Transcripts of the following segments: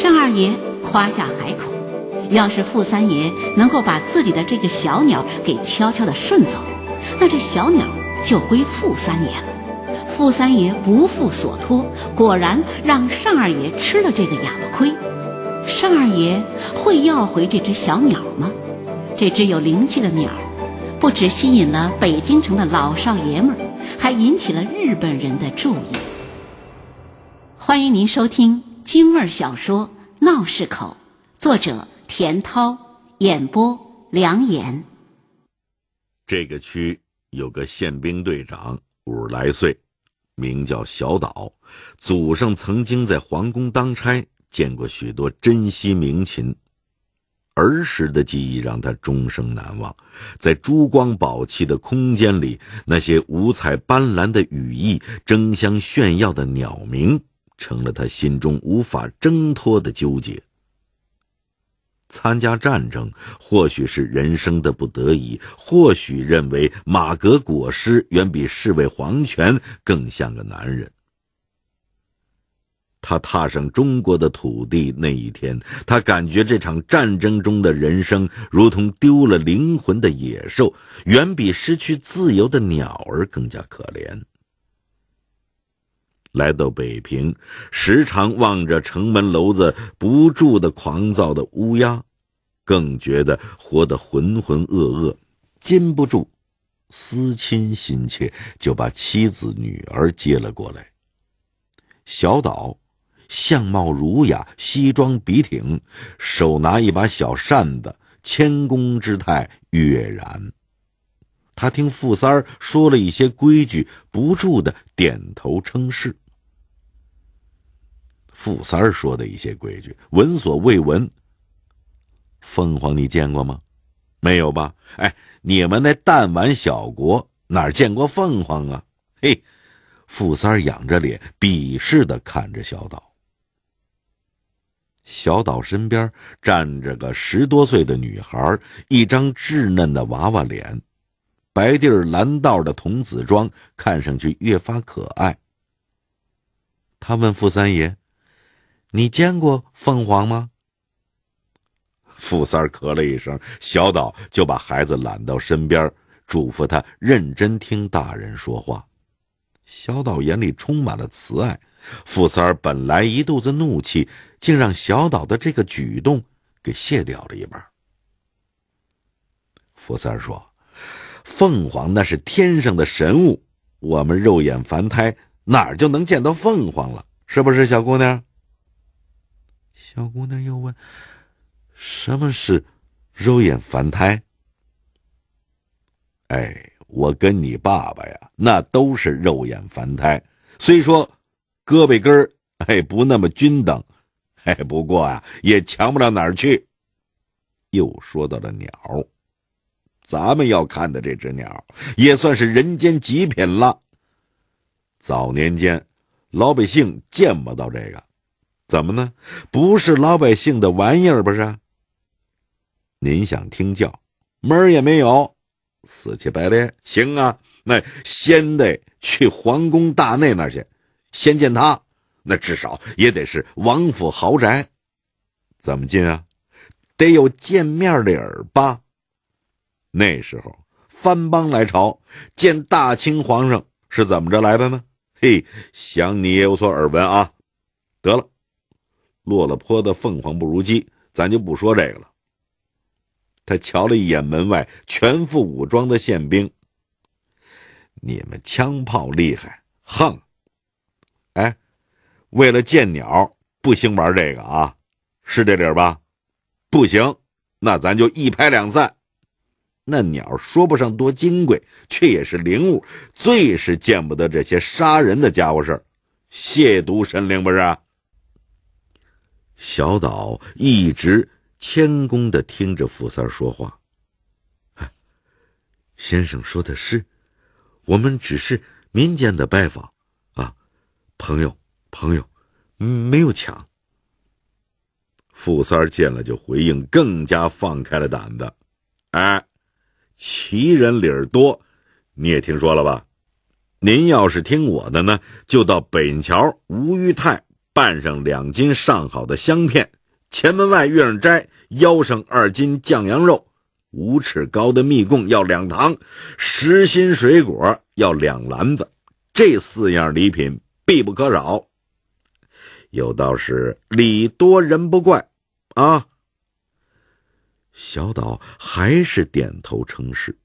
单二爷夸下海口，要是傅三爷能够把自己的这个小鸟给悄悄地顺走，那这小鸟就归傅三爷了。傅三爷不负所托，果然让单二爷吃了这个哑巴亏。单二爷会要回这只小鸟吗？这只有灵气的鸟，不只吸引了北京城的老少爷们儿，还引起了日本人的注意。欢迎您收听京味小说《闹市口》，作者田涛，演播梁岩。这个区有个宪兵队长，五十来岁。名叫小岛，祖上曾经在皇宫当差，见过许多珍稀名琴。儿时的记忆让他终生难忘。在珠光宝气的空间里，那些五彩斑斓的羽翼、争相炫耀的鸟鸣，成了他心中无法挣脱的纠结。参加战争，或许是人生的不得已，或许认为马革裹尸远比侍卫皇权更像个男人。他踏上中国的土地那一天，他感觉这场战争中的人生如同丢了灵魂的野兽，远比失去自由的鸟儿更加可怜。来到北平，时常望着城门楼子不住的狂躁的乌鸦，更觉得活得浑浑噩噩，禁不住思亲心切，就把妻子女儿接了过来。小岛相貌儒雅，西装笔挺，手拿一把小扇子，谦恭之态跃然。他听傅三儿说了一些规矩，不住的点头称是。傅三儿说的一些规矩，闻所未闻。凤凰你见过吗？没有吧？哎，你们那弹丸小国哪见过凤凰啊？嘿，傅三儿仰着脸，鄙视的看着小岛。小岛身边站着个十多岁的女孩，一张稚嫩的娃娃脸，白地儿蓝道的童子装，看上去越发可爱。他问傅三爷。你见过凤凰吗？傅三咳了一声，小岛就把孩子揽到身边，嘱咐他认真听大人说话。小岛眼里充满了慈爱。傅三儿本来一肚子怒气，竟让小岛的这个举动给卸掉了一半。傅三儿说：“凤凰那是天上的神物，我们肉眼凡胎哪儿就能见到凤凰了？是不是，小姑娘？”小姑娘又问：“什么是肉眼凡胎？”哎，我跟你爸爸呀，那都是肉眼凡胎。虽说胳膊根儿哎不那么均等，哎，不过啊也强不到哪儿去。又说到了鸟，咱们要看的这只鸟也算是人间极品了。早年间老百姓见不到这个。怎么呢？不是老百姓的玩意儿，不是？您想听叫，门儿也没有，死乞白赖。行啊，那先得去皇宫大内那儿去，先见他。那至少也得是王府豪宅。怎么进啊？得有见面礼儿吧？那时候藩邦来朝见大清皇上是怎么着来的呢？嘿，想你也有所耳闻啊。得了。落了坡的凤凰不如鸡，咱就不说这个了。他瞧了一眼门外全副武装的宪兵，你们枪炮厉害，横！哎，为了见鸟，不兴玩这个啊，是这理吧？不行，那咱就一拍两散。那鸟说不上多金贵，却也是灵物，最是见不得这些杀人的家伙事儿，亵渎神灵不是？小岛一直谦恭的听着傅三说话。先生说的是，我们只是民间的拜访，啊，朋友，朋友，没有抢。傅三见了就回应，更加放开了胆子。哎，奇人理儿多，你也听说了吧？您要是听我的呢，就到北桥吴裕泰拌上两斤上好的香片，前门外月上斋腰上二斤酱羊肉，五尺高的蜜供要两堂，实心水果要两篮子，这四样礼品必不可少。有道是礼多人不怪，啊。小岛还是点头称是。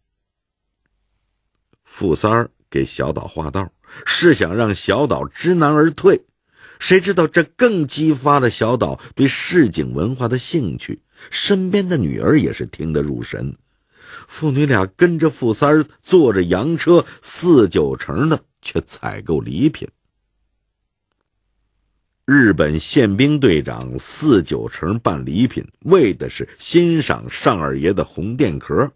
富三儿给小岛画道，是想让小岛知难而退。谁知道这更激发了小岛对市井文化的兴趣，身边的女儿也是听得入神。父女俩跟着富三儿坐着洋车，四九城的去采购礼品。日本宪兵队长四九城办礼品，为的是欣赏上二爷的红电壳。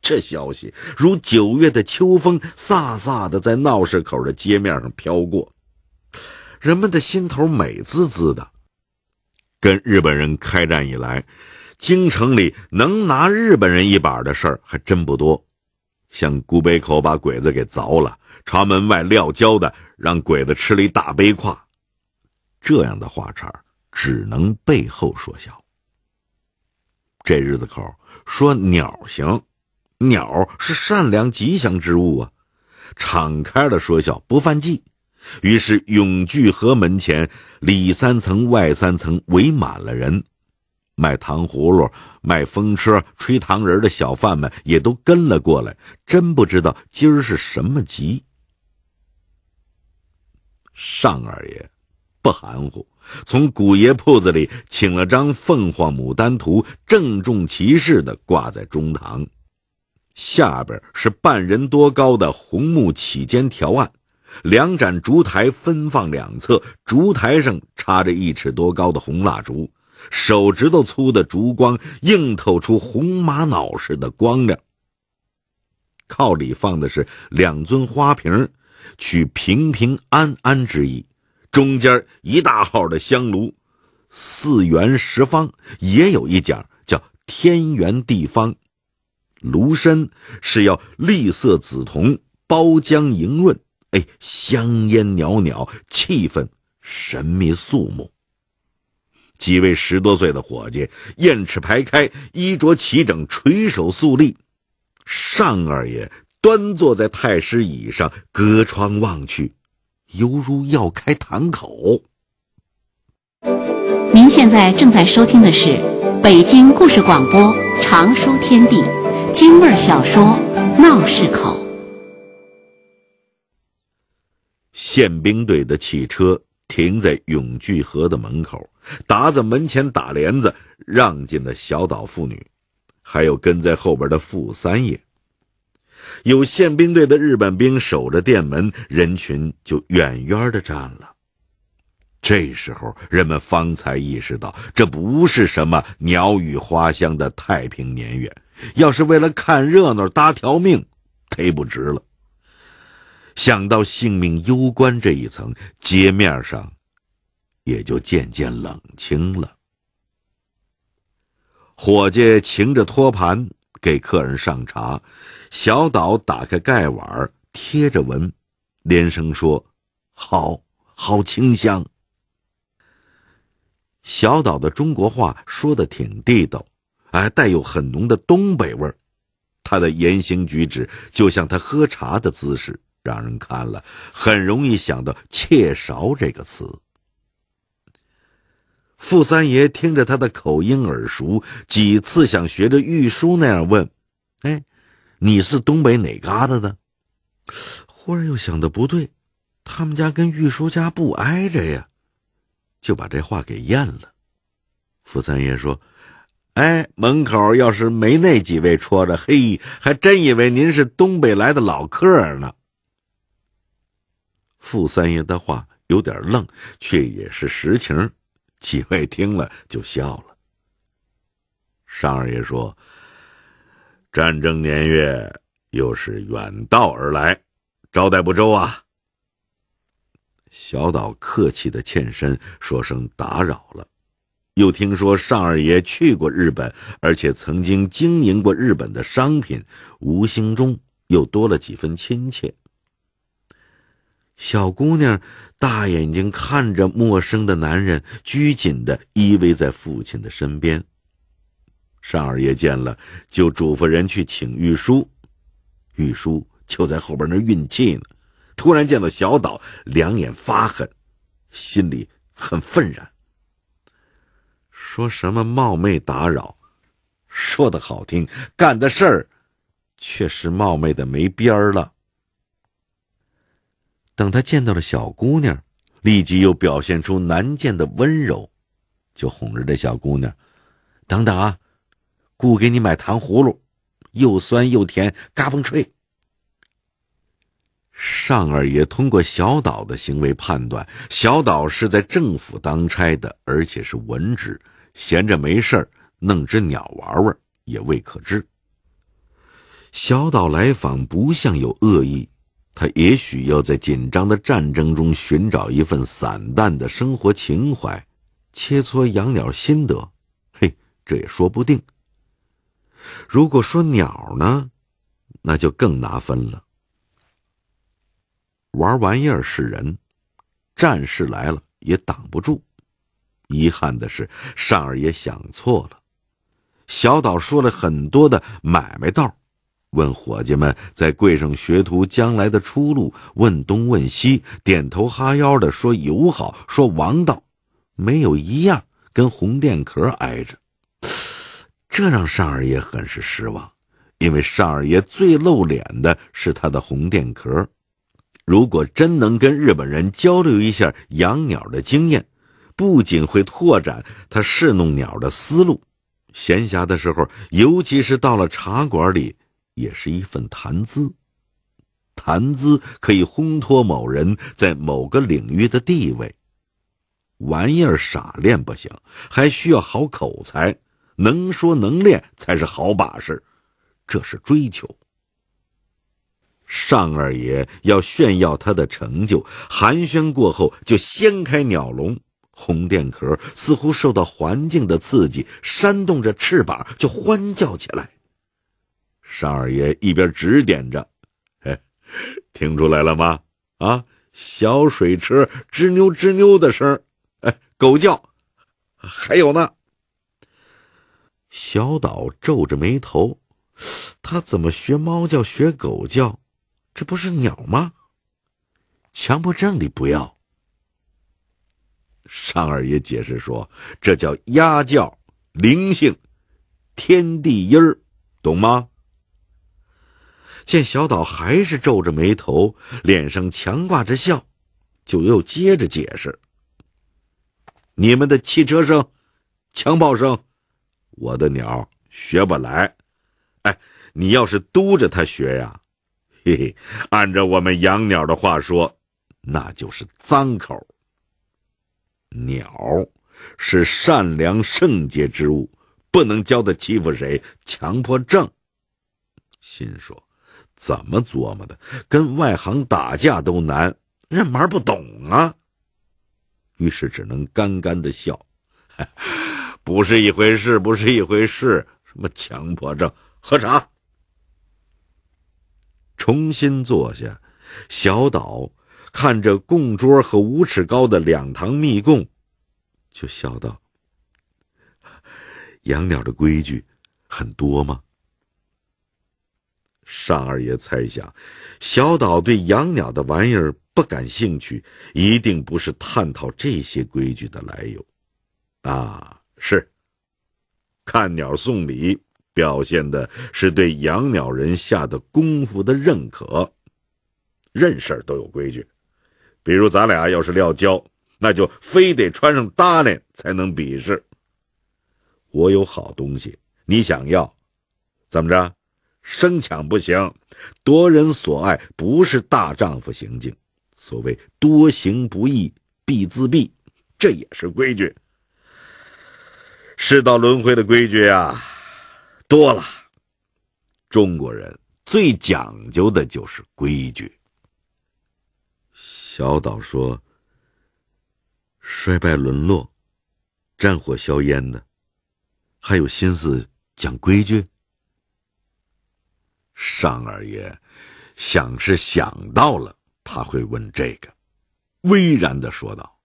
这消息如九月的秋风，飒飒的在闹市口的街面上飘过，人们的心头美滋滋的。跟日本人开战以来，京城里能拿日本人一把的事儿还真不多，像古北口把鬼子给凿了，朝门外撂跤的让鬼子吃了一大背胯。这样的话茬只能背后说笑。这日子口说鸟行，鸟是善良吉祥之物啊，敞开了说笑不犯忌。于是永聚河门前里三层外三层围满了人，卖糖葫芦、卖风车、吹糖人的小贩们也都跟了过来。真不知道今儿是什么吉。尚二爷。不含糊，从古爷铺子里请了张凤凰牡丹图，郑重其事的挂在中堂，下边是半人多高的红木起间条案，两盏烛台分放两侧，烛台上插着一尺多高的红蜡烛，手指头粗的烛光映透出红玛瑙似的光亮。靠里放的是两尊花瓶，取平平安安之意。中间一大号的香炉，四圆十方，也有一讲叫天圆地方。炉身是要绿色紫铜，包浆莹润，哎，香烟袅袅，气氛神秘肃穆。几位十多岁的伙计，燕翅排开，衣着齐整，垂手肃立。尚二爷端坐在太师椅上，隔窗望去。犹如要开坛口。您现在正在收听的是北京故事广播长书天地京味小说《闹市口》。宪兵队的汽车停在永聚河的门口，达子门前打帘子，让进了小岛妇女，还有跟在后边的傅三爷。有宪兵队的日本兵守着店门，人群就远远的站了。这时候，人们方才意识到，这不是什么鸟语花香的太平年月，要是为了看热闹搭条命，忒不值了。想到性命攸关这一层，街面上也就渐渐冷清了。伙计擎着托盘给客人上茶。小岛打开盖碗，贴着闻，连声说：“好好清香。”小岛的中国话说的挺地道，哎，带有很浓的东北味儿。他的言行举止就像他喝茶的姿势，让人看了很容易想到“切勺”这个词。傅三爷听着他的口音耳熟，几次想学着玉书那样问：“哎。”你是东北哪嘎达的？忽然又想的不对，他们家跟玉叔家不挨着呀，就把这话给咽了。傅三爷说：“哎，门口要是没那几位戳着，嘿，还真以为您是东北来的老客呢。”傅三爷的话有点愣，却也是实情。几位听了就笑了。尚二爷说。战争年月，又是远道而来，招待不周啊！小岛客气的欠身，说声打扰了。又听说尚二爷去过日本，而且曾经经营过日本的商品，无形中又多了几分亲切。小姑娘大眼睛看着陌生的男人，拘谨的依偎在父亲的身边。单二爷见了，就嘱咐人去请玉书。玉书就在后边那运气呢，突然见到小岛，两眼发狠，心里很愤然。说什么冒昧打扰，说的好听，干的事儿确实冒昧的没边儿了。等他见到了小姑娘，立即又表现出难见的温柔，就哄着这小姑娘：“等等啊。”姑给你买糖葫芦，又酸又甜，嘎嘣脆。尚二爷通过小岛的行为判断，小岛是在政府当差的，而且是文职，闲着没事弄只鸟玩玩也未可知。小岛来访不像有恶意，他也许要在紧张的战争中寻找一份散淡的生活情怀，切磋养鸟心得，嘿，这也说不定。如果说鸟呢，那就更拿分了。玩玩意儿是人，战士来了也挡不住。遗憾的是，尚二爷想错了。小岛说了很多的买卖道，问伙计们在柜上学徒将来的出路，问东问西，点头哈腰的说友好，说王道，没有一样跟红电壳挨着。这让尚二爷很是失望，因为尚二爷最露脸的是他的红电壳。如果真能跟日本人交流一下养鸟的经验，不仅会拓展他侍弄鸟的思路，闲暇的时候，尤其是到了茶馆里，也是一份谈资。谈资可以烘托某人在某个领域的地位。玩意儿傻练不行，还需要好口才。能说能练才是好把式，这是追求。尚二爷要炫耀他的成就，寒暄过后就掀开鸟笼，红电壳似乎受到环境的刺激，扇动着翅膀就欢叫起来。尚二爷一边指点着：“嘿，听出来了吗？啊，小水车吱扭吱扭的声哎，狗叫，还有呢。”小岛皱着眉头，他怎么学猫叫、学狗叫？这不是鸟吗？强迫症里不要。尚二爷解释说：“这叫鸭叫，灵性，天地音儿，懂吗？”见小岛还是皱着眉头，脸上强挂着笑，就又接着解释：“你们的汽车声，枪炮声。”我的鸟学不来，哎，你要是督着它学呀，嘿嘿，按照我们养鸟的话说，那就是脏口。鸟是善良圣洁之物，不能教它欺负谁，强迫症。心说，怎么琢磨的？跟外行打架都难，人玩不懂啊。于是只能干干的笑。不是一回事，不是一回事。什么强迫症？喝茶。重新坐下，小岛看着供桌和五尺高的两堂密供，就笑道：“养鸟的规矩很多吗？”尚二爷猜想，小岛对养鸟的玩意儿不感兴趣，一定不是探讨这些规矩的来由。啊。是，看鸟送礼，表现的是对养鸟人下的功夫的认可。认事儿都有规矩，比如咱俩要是撂跤，那就非得穿上搭链才能比试。我有好东西，你想要，怎么着？生抢不行，夺人所爱不是大丈夫行径。所谓多行不义必自毙，这也是规矩。世道轮回的规矩啊，多了。中国人最讲究的就是规矩。小岛说：“衰败沦落，战火硝烟的，还有心思讲规矩？”尚二爷想是想到了，他会问这个，巍然的说道：“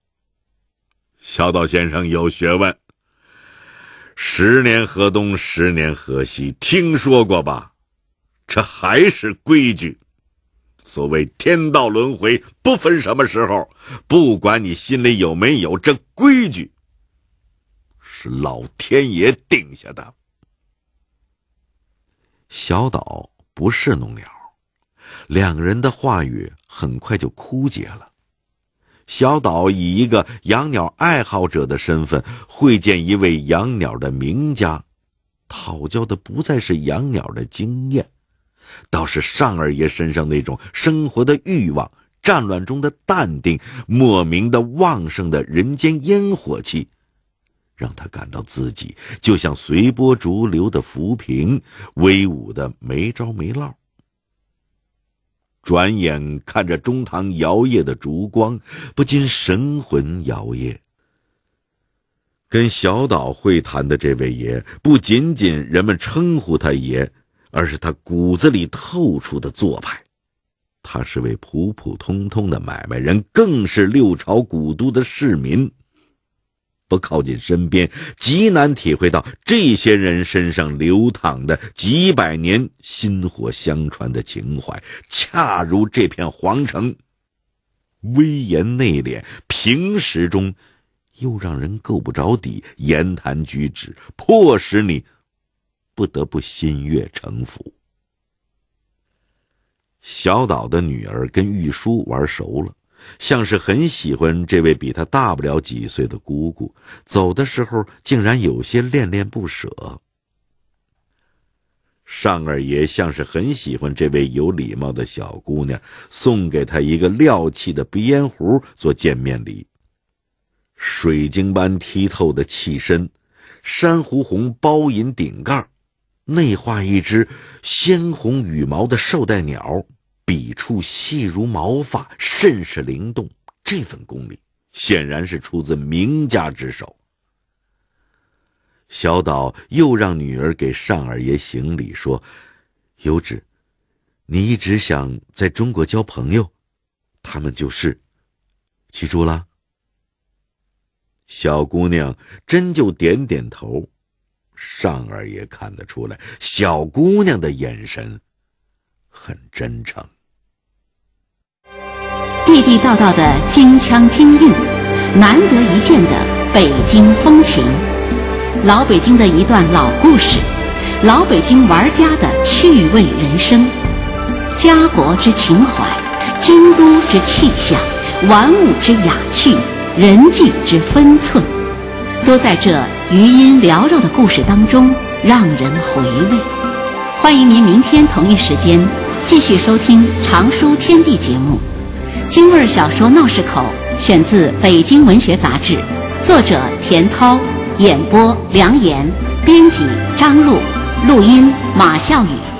小岛先生有学问。十年河东，十年河西，听说过吧？这还是规矩。所谓天道轮回，不分什么时候，不管你心里有没有这规矩，是老天爷定下的。”小岛不是弄鸟，两人的话语很快就枯竭了。小岛以一个养鸟爱好者的身份会见一位养鸟的名家，讨教的不再是养鸟的经验，倒是尚二爷身上那种生活的欲望、战乱中的淡定、莫名的旺盛的人间烟火气。让他感到自己就像随波逐流的浮萍，威武的没招没落。转眼看着中堂摇曳的烛光，不禁神魂摇曳。跟小岛会谈的这位爷，不仅仅人们称呼他爷，而是他骨子里透出的做派。他是位普普通通的买卖人，更是六朝古都的市民。不靠近身边，极难体会到这些人身上流淌的几百年薪火相传的情怀。恰如这片皇城，威严内敛，平时中又让人够不着底，言谈举止迫使你不得不心悦诚服。小岛的女儿跟玉书玩熟了。像是很喜欢这位比他大不了几岁的姑姑，走的时候竟然有些恋恋不舍。尚二爷像是很喜欢这位有礼貌的小姑娘，送给她一个料器的鼻烟壶做见面礼。水晶般剔透的器身，珊瑚红包银顶盖，内画一只鲜红羽毛的绶带鸟。笔触细如毛发，甚是灵动。这份功力显然是出自名家之手。小岛又让女儿给尚二爷行礼，说：“有旨，你一直想在中国交朋友，他们就是，记住了。”小姑娘真就点点头。尚二爷看得出来，小姑娘的眼神很真诚。地地道道的京腔京韵，难得一见的北京风情，老北京的一段老故事，老北京玩家的趣味人生，家国之情怀，京都之气象，玩物之雅趣，人际之分寸，都在这余音缭绕的故事当中让人回味。欢迎您明天同一时间继续收听《常书天地》节目。京味小说《闹市口》选自《北京文学杂志》，作者田涛，演播梁岩，编辑张璐，录音马笑宇。